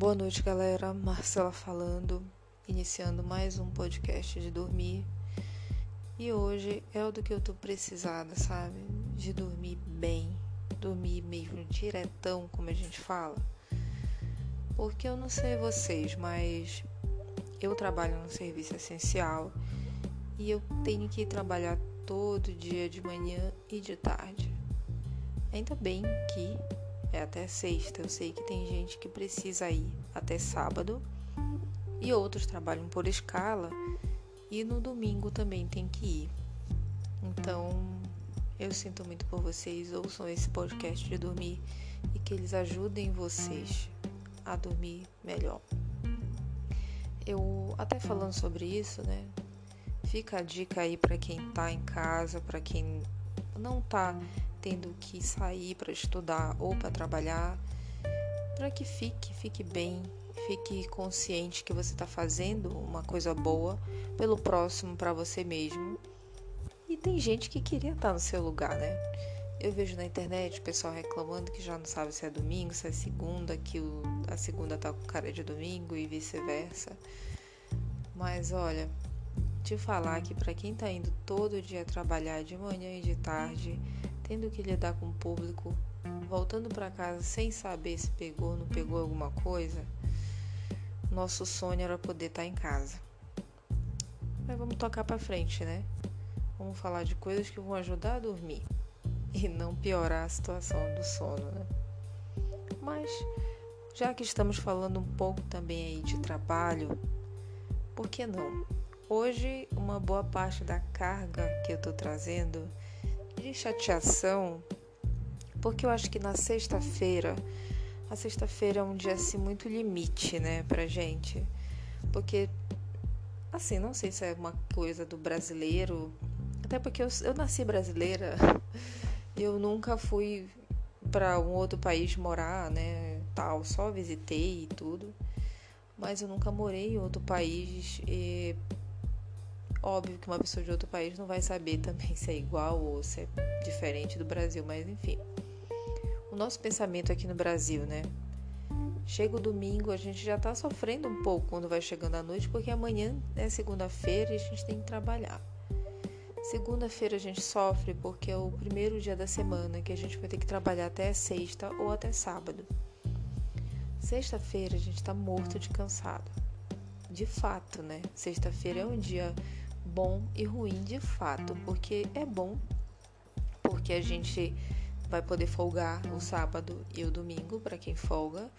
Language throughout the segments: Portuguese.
Boa noite, galera. Marcela falando, iniciando mais um podcast de dormir. E hoje é o do que eu tô precisada, sabe? De dormir bem, dormir mesmo diretão, como a gente fala. Porque eu não sei vocês, mas eu trabalho no serviço essencial e eu tenho que trabalhar todo dia de manhã e de tarde. Ainda bem que é até sexta. Eu sei que tem gente que precisa ir até sábado e outros trabalham por escala e no domingo também tem que ir. Então, eu sinto muito por vocês. Ouçam esse podcast de dormir e que eles ajudem vocês a dormir melhor. Eu até falando sobre isso, né? Fica a dica aí para quem tá em casa, para quem não tá tendo que sair para estudar ou para trabalhar, para que fique, fique bem, fique consciente que você está fazendo uma coisa boa pelo próximo, para você mesmo. E tem gente que queria estar no seu lugar, né? Eu vejo na internet o pessoal reclamando que já não sabe se é domingo, se é segunda, que o, a segunda tá com cara de domingo e vice-versa. Mas olha, te falar que para quem tá indo todo dia trabalhar de manhã e de tarde, tendo que lidar com o público, voltando para casa sem saber se pegou ou não pegou alguma coisa, nosso sonho era poder estar tá em casa. Mas vamos tocar para frente, né? Vamos falar de coisas que vão ajudar a dormir e não piorar a situação do sono, né? Mas já que estamos falando um pouco também aí de trabalho, por que não? Hoje, uma boa parte da carga que eu estou trazendo de chateação, porque eu acho que na sexta-feira, a sexta-feira é um dia assim muito limite, né, pra gente. Porque, assim, não sei se é uma coisa do brasileiro, até porque eu, eu nasci brasileira, eu nunca fui para um outro país morar, né, tal, só visitei e tudo, mas eu nunca morei em outro país e Óbvio que uma pessoa de outro país não vai saber também se é igual ou se é diferente do Brasil, mas enfim. O nosso pensamento aqui no Brasil, né? Chega o domingo, a gente já tá sofrendo um pouco quando vai chegando a noite, porque amanhã é segunda-feira e a gente tem que trabalhar. Segunda-feira a gente sofre porque é o primeiro dia da semana que a gente vai ter que trabalhar até sexta ou até sábado. Sexta-feira a gente tá morto de cansado. De fato, né? Sexta-feira é um dia bom e ruim de fato, porque é bom porque a gente vai poder folgar o sábado e o domingo para quem folga,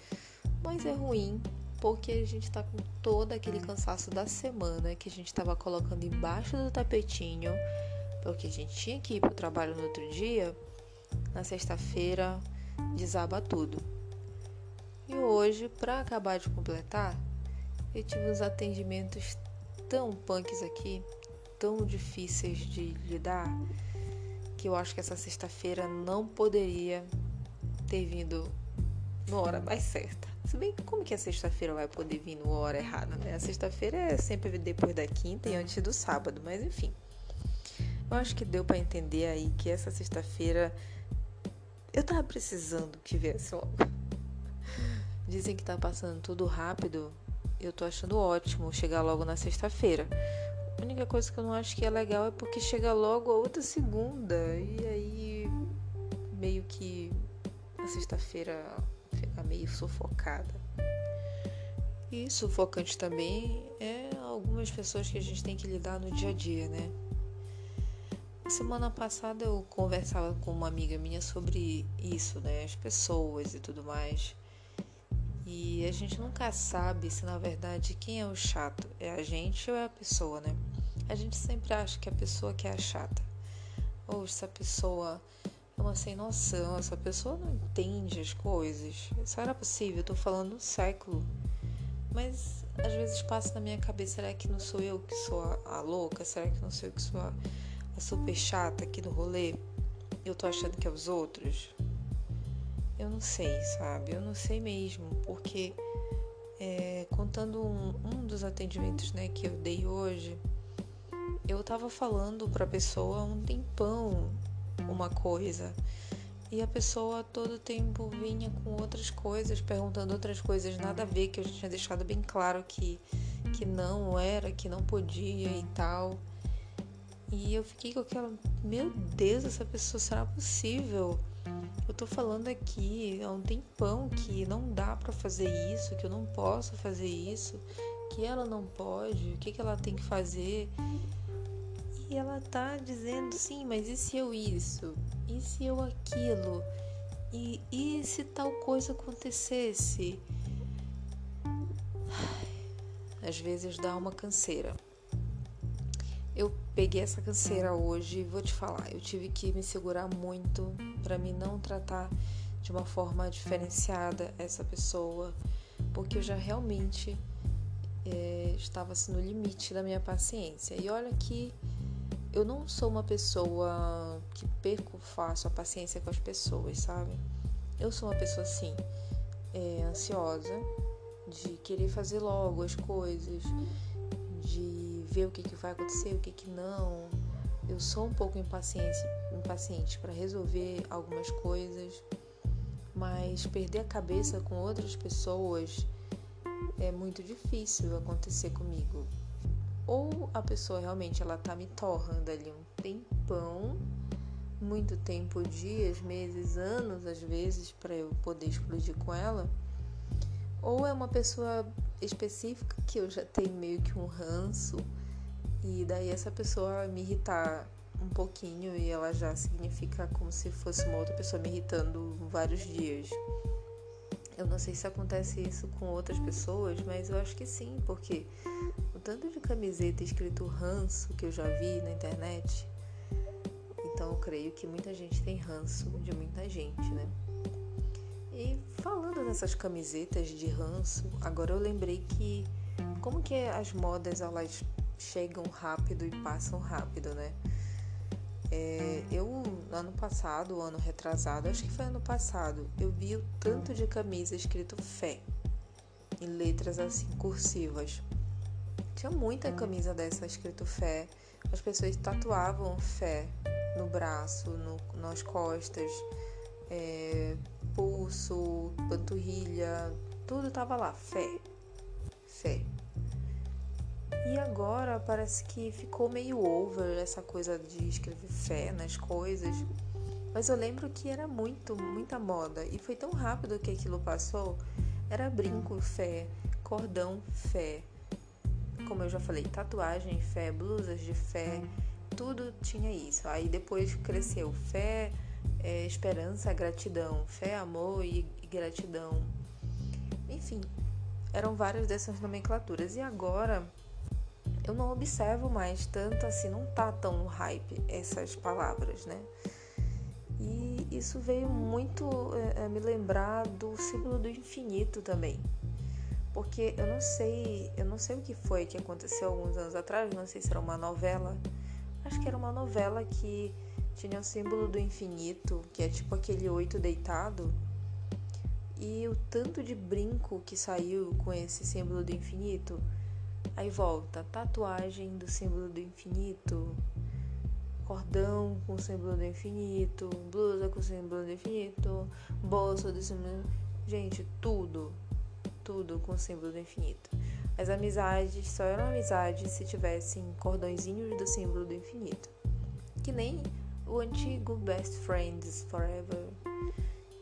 mas é ruim porque a gente tá com todo aquele cansaço da semana que a gente tava colocando embaixo do tapetinho, porque a gente tinha que ir pro trabalho no outro dia. Na sexta-feira desaba tudo. E hoje, para acabar de completar, eu tive uns atendimentos tão punks aqui tão difíceis de lidar que eu acho que essa sexta-feira não poderia ter vindo na hora mais certa. Se bem que como que a sexta-feira vai poder vir na hora errada, né? A sexta-feira é sempre depois da quinta e antes do sábado, mas enfim. Eu acho que deu para entender aí que essa sexta-feira eu tava precisando que viesse logo. Dizem que tá passando tudo rápido. Eu tô achando ótimo chegar logo na sexta-feira. A única coisa que eu não acho que é legal é porque chega logo a outra segunda. E aí meio que a sexta-feira fica meio sufocada. E sufocante também é algumas pessoas que a gente tem que lidar no dia a dia, né? Semana passada eu conversava com uma amiga minha sobre isso, né? As pessoas e tudo mais. E a gente nunca sabe se na verdade quem é o chato é a gente ou é a pessoa, né? A gente sempre acha que a pessoa que é a chata. Ou essa pessoa é uma sem noção, essa pessoa não entende as coisas. Isso era possível, eu tô falando um século. Mas às vezes passa na minha cabeça, será que não sou eu que sou a, a louca? Será que não sou eu que sou a, a super chata aqui do rolê? Eu tô achando que é os outros? Eu não sei, sabe? Eu não sei mesmo, porque é, contando um, um dos atendimentos né, que eu dei hoje, eu tava falando pra pessoa um tempão uma coisa. E a pessoa todo tempo vinha com outras coisas, perguntando outras coisas, nada a ver, que eu já tinha deixado bem claro que, que não era, que não podia e tal. E eu fiquei com aquela, meu Deus, essa pessoa será possível? Eu tô falando aqui há um tempão que não dá para fazer isso, que eu não posso fazer isso, que ela não pode, o que, que ela tem que fazer. E ela tá dizendo, sim, mas e se eu isso? E se eu aquilo? E, e se tal coisa acontecesse? Às vezes dá uma canseira. Eu peguei essa canseira hoje e vou te falar, eu tive que me segurar muito para mim não tratar de uma forma diferenciada essa pessoa, porque eu já realmente é, estava assim, no limite da minha paciência. E olha que eu não sou uma pessoa que perco fácil a paciência com as pessoas, sabe? Eu sou uma pessoa assim, é, ansiosa, de querer fazer logo as coisas, de ver o que, que vai acontecer, o que, que não. Eu sou um pouco impaciente, impaciente para resolver algumas coisas, mas perder a cabeça com outras pessoas é muito difícil acontecer comigo ou a pessoa realmente ela tá me torrando ali um tempão, muito tempo, dias, meses, anos às vezes para eu poder explodir com ela, ou é uma pessoa específica que eu já tenho meio que um ranço e daí essa pessoa me irritar um pouquinho e ela já significa como se fosse uma outra pessoa me irritando vários dias. Eu não sei se acontece isso com outras pessoas, mas eu acho que sim, porque tanto de camiseta escrito ranço que eu já vi na internet. Então eu creio que muita gente tem ranço de muita gente, né? E falando dessas camisetas de ranço, agora eu lembrei que como que as modas elas chegam rápido e passam rápido, né? É, eu, ano passado, ano retrasado, acho que foi ano passado, eu vi o tanto de camisa escrito fé, em letras assim cursivas. Tinha muita camisa dessa escrito fé. As pessoas tatuavam fé no braço, no, nas costas, é, pulso, panturrilha, tudo tava lá, fé. Fé. E agora parece que ficou meio over essa coisa de escrever fé nas coisas. Mas eu lembro que era muito, muita moda. E foi tão rápido que aquilo passou. Era brinco, fé, cordão, fé, como eu já falei, tatuagem, fé, blusas de fé, tudo tinha isso. Aí depois cresceu fé, é, esperança, gratidão, fé, amor e, e gratidão. Enfim, eram várias dessas nomenclaturas. E agora eu não observo mais tanto assim, não tá tão no hype essas palavras, né? E isso veio muito é, me lembrar do símbolo do infinito também porque eu não sei, eu não sei o que foi que aconteceu alguns anos atrás, não sei se era uma novela. Acho que era uma novela que tinha o símbolo do infinito, que é tipo aquele oito deitado. E o tanto de brinco que saiu com esse símbolo do infinito. Aí volta, tatuagem do símbolo do infinito, cordão com símbolo do infinito, blusa com símbolo do infinito, bolsa do símbolo. Gente, tudo tudo com símbolo do infinito. As amizades só eram amizades se tivessem cordõezinhos do símbolo do infinito. Que nem o antigo Best Friends Forever,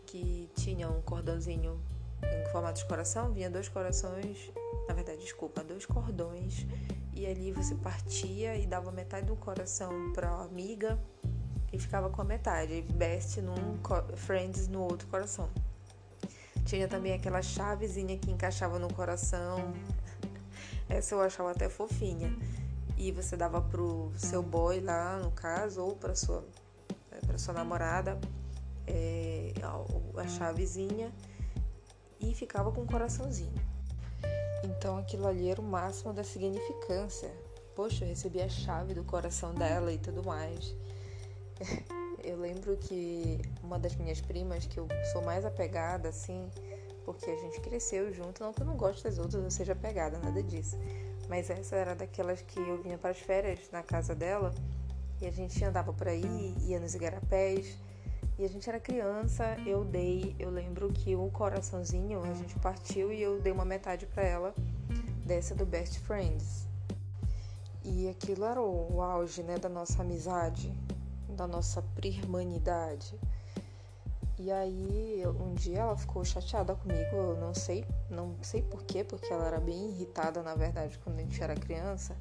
que tinha um cordãozinho em formato de coração, vinha dois corações, na verdade, desculpa, dois cordões, e ali você partia e dava metade do coração para a amiga e ficava com a metade, Best num, Friends no outro coração. Tinha também aquela chavezinha que encaixava no coração. Essa eu achava até fofinha. E você dava pro seu boy lá, no caso, ou pra sua, é, pra sua namorada, é, a chavezinha e ficava com um coraçãozinho. Então aquilo ali era o máximo da significância. Poxa, eu recebi a chave do coração dela e tudo mais. Eu lembro que uma das minhas primas, que eu sou mais apegada, assim, porque a gente cresceu junto, não que eu não goste das outras, eu seja apegada, nada disso. Mas essa era daquelas que eu vinha para as férias na casa dela e a gente andava por aí, ia nos igarapés E a gente era criança, eu dei, eu lembro que o coraçãozinho a gente partiu e eu dei uma metade para ela dessa do Best Friends. E aquilo era o auge, né, da nossa amizade, da nossa prirmanidade. E aí, um dia ela ficou chateada comigo, eu não sei, não sei porquê, porque ela era bem irritada, na verdade, quando a gente era criança.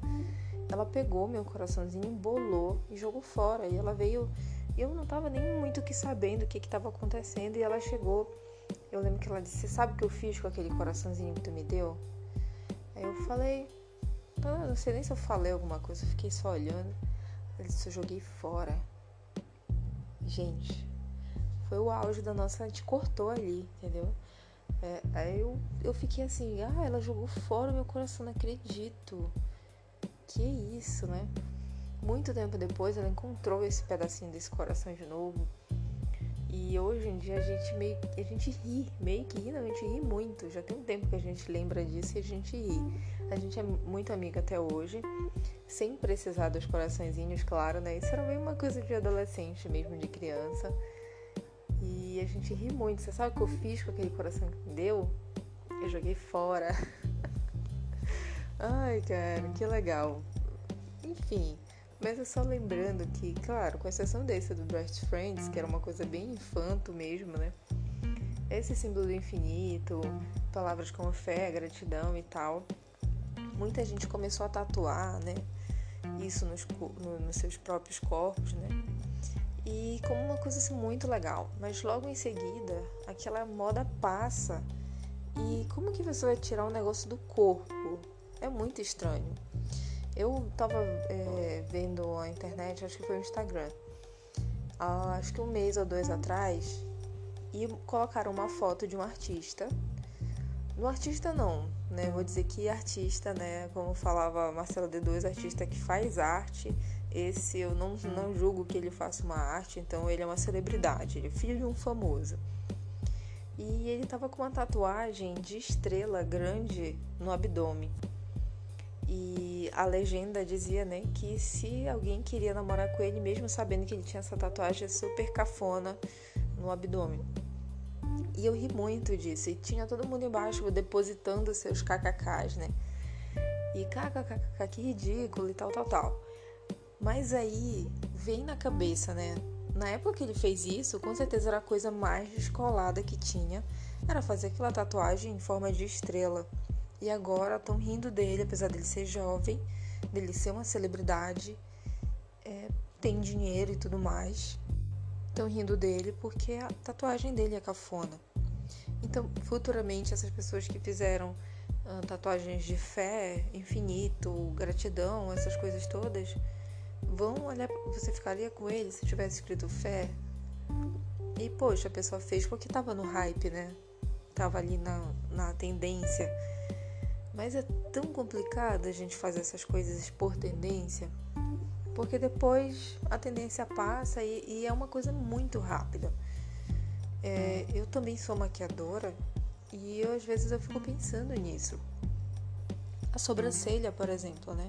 Ela pegou meu coraçãozinho, embolou e jogou fora. E ela veio, eu não tava nem muito que sabendo o que que tava acontecendo. E ela chegou, eu lembro que ela disse: Sabe o que eu fiz com aquele coraçãozinho que tu me deu? Aí eu falei: ah, Não sei nem se eu falei alguma coisa, eu fiquei só olhando. Ela disse: Eu joguei fora. Gente, foi o auge da nossa. A gente cortou ali, entendeu? É, aí eu, eu fiquei assim, ah, ela jogou fora o meu coração, não acredito. Que isso, né? Muito tempo depois ela encontrou esse pedacinho desse coração de novo. E hoje em dia a gente meio a gente ri, meio que ri, não, a gente ri muito. Já tem um tempo que a gente lembra disso e a gente ri. A gente é muito amiga até hoje, sem precisar dos coraçõezinhos, claro, né? Isso era meio uma coisa de adolescente mesmo, de criança. E a gente ri muito. Você sabe o que eu fiz com aquele coração que me deu? Eu joguei fora. Ai, cara, que legal. Enfim, mas é só lembrando que, claro, com exceção desse do Best Friends, que era uma coisa bem infanto mesmo, né? Esse símbolo do infinito, palavras como fé, gratidão e tal, muita gente começou a tatuar, né? Isso nos, no, nos seus próprios corpos, né? e como uma coisa assim, muito legal. Mas logo em seguida, aquela moda passa e como que você vai tirar um negócio do corpo? Muito estranho. Eu tava é, vendo a internet, acho que foi o Instagram, acho que um mês ou dois atrás, e colocaram uma foto de um artista. No artista não, né? Vou dizer que artista, né? Como falava Marcelo D2, artista que faz arte esse eu não, não julgo que ele faça uma arte, então ele é uma celebridade, ele é filho de um famoso. E ele tava com uma tatuagem de estrela grande no abdômen. E a legenda dizia, né, que se alguém queria namorar com ele, mesmo sabendo que ele tinha essa tatuagem super cafona no abdômen. E eu ri muito disso. E tinha todo mundo embaixo depositando seus kkks, né? E kkkk, que ridículo e tal, tal, tal. Mas aí vem na cabeça, né? Na época que ele fez isso, com certeza era a coisa mais descolada que tinha. Era fazer aquela tatuagem em forma de estrela. E agora estão rindo dele, apesar dele ser jovem, dele ser uma celebridade, é, tem dinheiro e tudo mais. Estão rindo dele porque a tatuagem dele é cafona. Então, futuramente, essas pessoas que fizeram uh, tatuagens de fé, infinito, gratidão, essas coisas todas, vão olhar, você ficaria com ele se tivesse escrito fé? E poxa, a pessoa fez porque tava no hype, né? Tava ali na, na tendência. Mas é tão complicado a gente fazer essas coisas por tendência, porque depois a tendência passa e, e é uma coisa muito rápida. É, eu também sou maquiadora e eu, às vezes eu fico pensando nisso. A sobrancelha, por exemplo, né?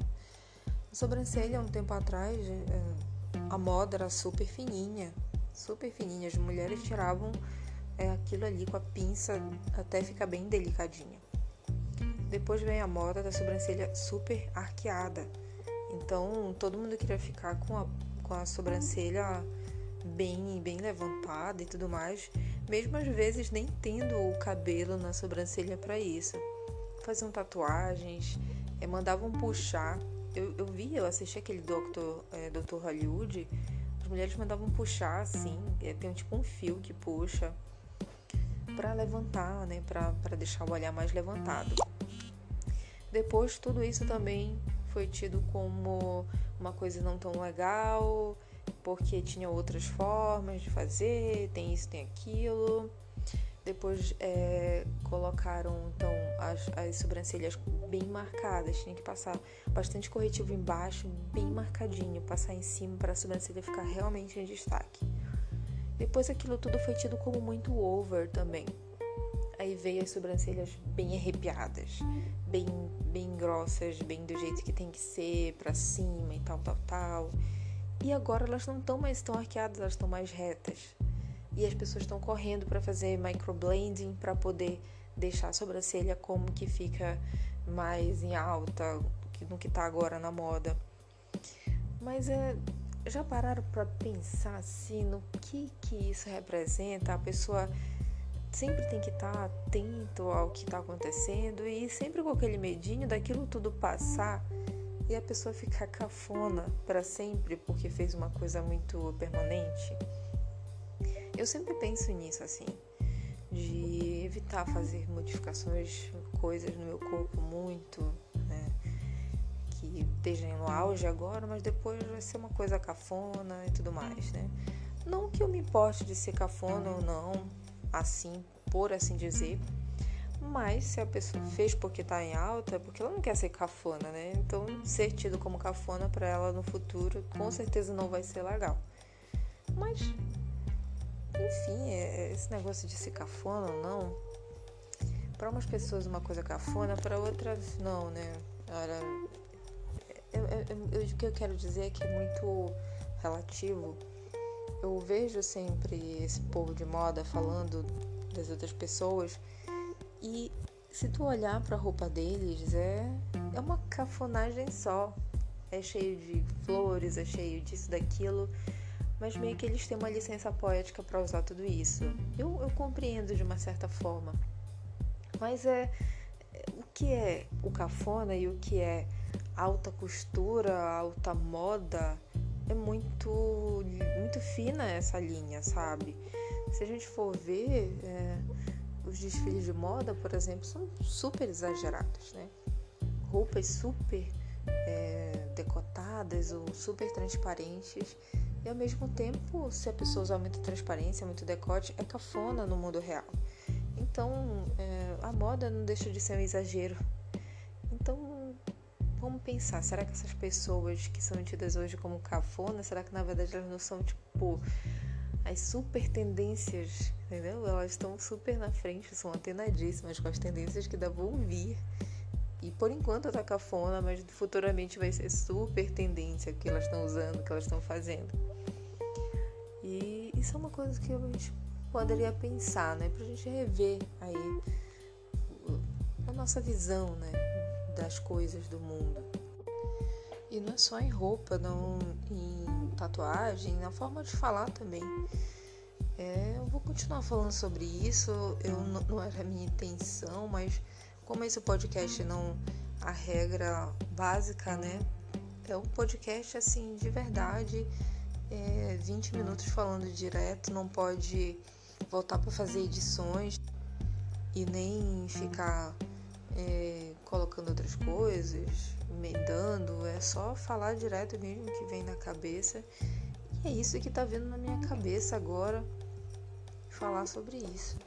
A sobrancelha, um tempo atrás, é, a moda era super fininha, super fininha. As mulheres tiravam é, aquilo ali com a pinça até ficar bem delicadinha. Depois vem a moda da sobrancelha super arqueada. Então todo mundo queria ficar com a, com a sobrancelha bem, bem levantada e tudo mais, mesmo às vezes nem tendo o cabelo na sobrancelha para isso. Faziam tatuagens, é, mandavam puxar eu, eu vi, eu assisti aquele Dr. É, Dr. Hollywood, as mulheres mandavam puxar assim, é, tem tipo um fio que puxa para levantar, né, para deixar o olhar mais levantado. Depois tudo isso também foi tido como uma coisa não tão legal, porque tinha outras formas de fazer, tem isso, tem aquilo. Depois é, colocaram então as, as sobrancelhas bem marcadas, tinha que passar bastante corretivo embaixo, bem marcadinho, passar em cima para a sobrancelha ficar realmente em destaque. Depois aquilo tudo foi tido como muito over também. Aí veio as sobrancelhas bem arrepiadas, bem, bem grossas, bem do jeito que tem que ser, para cima e tal, tal, tal. E agora elas não estão mais tão arqueadas, elas estão mais retas. e as pessoas estão correndo para fazer microblending para poder deixar a sobrancelha como que fica mais em alta no que está agora na moda. Mas é, já pararam para pensar assim no que que isso representa? A pessoa sempre tem que estar tá atento ao que está acontecendo e sempre com aquele medinho daquilo tudo passar e a pessoa ficar cafona para sempre porque fez uma coisa muito permanente. Eu sempre penso nisso assim, de evitar fazer modificações, coisas no meu corpo muito, né, que estejam no auge agora, mas depois vai ser uma coisa cafona e tudo mais, né? Não que eu me importe de ser cafona ou não, assim, por assim dizer. Mas se a pessoa fez porque tá em alta, é porque ela não quer ser cafona, né? Então, ser tido como cafona para ela no futuro, com certeza não vai ser legal. Mas, enfim, é, é esse negócio de ser cafona ou não, para umas pessoas uma coisa cafona, para outras não, né? Olha, eu, eu, eu, o que eu quero dizer é que é muito relativo. Eu vejo sempre esse povo de moda falando das outras pessoas. E se tu olhar para a roupa deles, é, é uma cafonagem só. É cheio de flores, é cheio disso, daquilo. Mas meio que eles têm uma licença poética para usar tudo isso. Eu, eu compreendo de uma certa forma. Mas é, o que é o cafona e o que é alta costura, alta moda, é muito, muito fina essa linha, sabe? Se a gente for ver, é, os desfiles de moda, por exemplo, são super exagerados, né? Roupas super é, decotadas ou super transparentes. E ao mesmo tempo, se a pessoa usa muita transparência, muito decote, é cafona no mundo real. Então, é, a moda não deixa de ser um exagero. Pensar, será que essas pessoas que são tidas hoje como cafona, será que na verdade elas não são tipo as super tendências, entendeu? Elas estão super na frente, são antenadíssimas com as tendências que vão vir. E por enquanto tá cafona, mas futuramente vai ser super tendência que elas estão usando, que elas estão fazendo. E isso é uma coisa que a gente poderia pensar, né? Pra gente rever aí a nossa visão, né? Das coisas do mundo. E não é só em roupa, não em tatuagem, na forma de falar também. É, eu vou continuar falando sobre isso, eu não, era a minha intenção, mas como esse podcast não a regra básica, né? É um podcast assim de verdade, é, 20 minutos falando direto, não pode voltar para fazer edições e nem ficar é, colocando outras coisas, emendando, é só falar direto mesmo que vem na cabeça. E é isso que tá vindo na minha cabeça agora, falar sobre isso.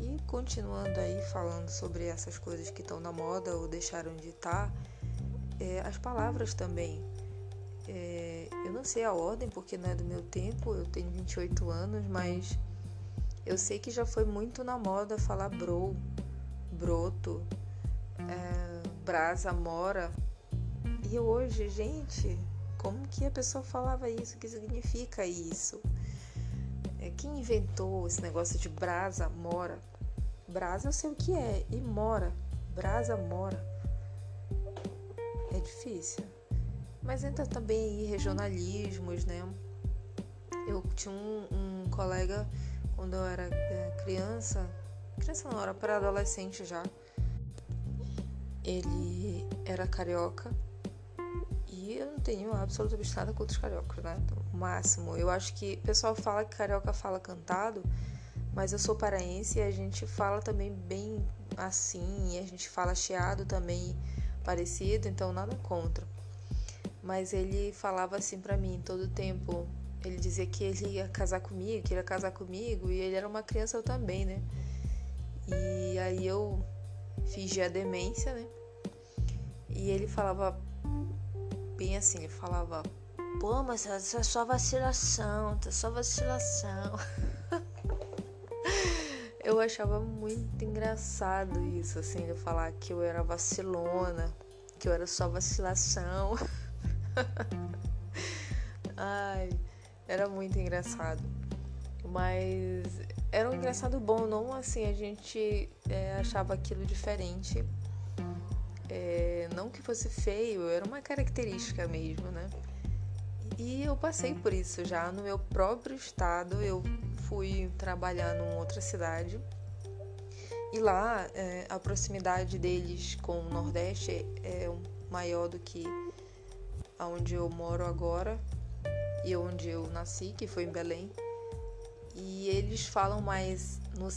E continuando aí falando sobre essas coisas que estão na moda ou deixaram de estar, tá, é, as palavras também. É, eu não sei a ordem porque não é do meu tempo, eu tenho 28 anos, mas eu sei que já foi muito na moda falar bro, broto, brasa, mora. E hoje, gente, como que a pessoa falava isso? O que significa isso? É, quem inventou esse negócio de brasa, mora? Brasa eu sei o que é, e mora. Brasa, mora. É difícil. Mas entra também aí regionalismos, né? Eu tinha um, um colega quando eu era é, criança, criança não, era para adolescente já ele era carioca e eu não tenho absolutamente nada contra os cariocas, né? Então, o máximo. Eu acho que o pessoal fala que carioca fala cantado, mas eu sou paraense e a gente fala também bem assim, e a gente fala chiado também parecido, então nada contra. Mas ele falava assim para mim todo tempo. Ele dizia que ele ia casar comigo, que ia casar comigo, e ele era uma criança eu também, né? E aí eu fingia demência, né? E ele falava bem assim, ele falava, pô, mas essa é só vacilação, tá só vacilação. eu achava muito engraçado isso, assim, ele falar que eu era vacilona, que eu era só vacilação. Ai, era muito engraçado. Mas era um engraçado bom, não assim, a gente é, achava aquilo diferente. É, não que fosse feio, era uma característica mesmo, né? E eu passei por isso já no meu próprio estado. Eu fui trabalhar numa outra cidade. E lá é, a proximidade deles com o Nordeste é maior do que aonde eu moro agora e onde eu nasci, que foi em Belém. E eles falam mais no,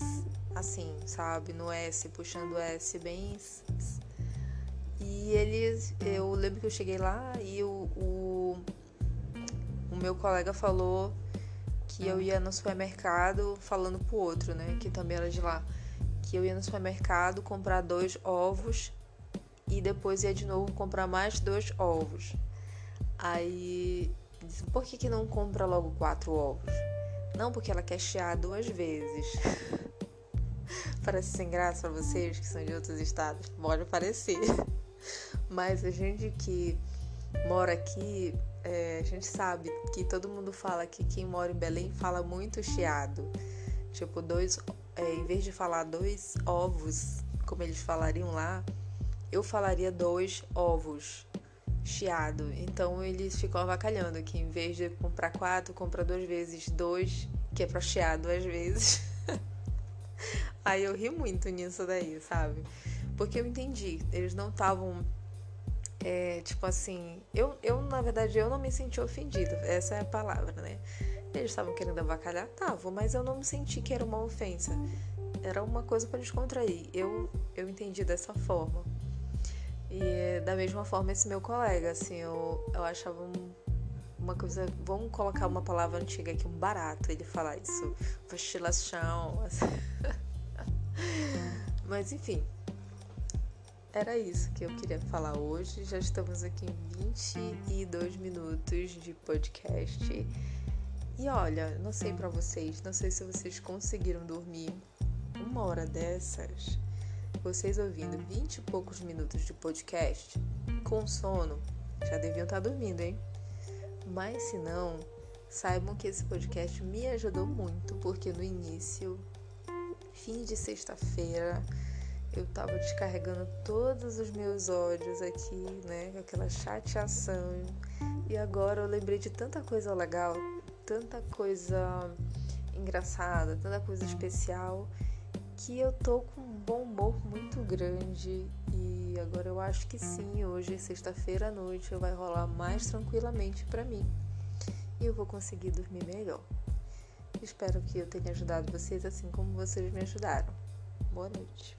assim, sabe, no S, puxando o S bem. E eles, eu lembro que eu cheguei lá e o, o, o meu colega falou que eu ia no supermercado falando pro outro, né, que também era de lá, que eu ia no supermercado comprar dois ovos e depois ia de novo comprar mais dois ovos. Aí por que, que não compra logo quatro ovos? Não, porque ela quer chiar duas vezes. Parece sem graça para vocês que são de outros estados? Pode parecer. Mas a gente que mora aqui, é, a gente sabe que todo mundo fala que quem mora em Belém fala muito chiado. Tipo, dois. É, em vez de falar dois ovos, como eles falariam lá, eu falaria dois ovos chiado. Então eles ficam avacalhando que em vez de comprar quatro, compra duas vezes dois, que é pra chiar duas vezes. Aí eu ri muito nisso daí, sabe? Porque eu entendi, eles não estavam. É, tipo assim, eu, eu, na verdade, eu não me senti ofendida, essa é a palavra, né? Eles estavam querendo avacalhar? Estavam, mas eu não me senti que era uma ofensa. Era uma coisa para descontrair. Eu, eu entendi dessa forma. E da mesma forma esse meu colega, assim, eu, eu achava um, uma coisa. Vamos colocar uma palavra antiga aqui, um barato ele falar isso. Vacilação. Assim. Mas enfim. Era isso que eu queria falar hoje. Já estamos aqui em 22 minutos de podcast. E olha, não sei para vocês, não sei se vocês conseguiram dormir uma hora dessas vocês ouvindo vinte e poucos minutos de podcast com sono, já deviam estar tá dormindo, hein? Mas se não, saibam que esse podcast me ajudou muito, porque no início, fim de sexta-feira, eu tava descarregando todos os meus ódios aqui, né? Aquela chateação. E agora eu lembrei de tanta coisa legal, tanta coisa engraçada, tanta coisa especial que eu tô com bom humor muito grande e agora eu acho que sim, hoje, sexta-feira à noite, vai rolar mais tranquilamente para mim e eu vou conseguir dormir melhor. Espero que eu tenha ajudado vocês assim como vocês me ajudaram. Boa noite.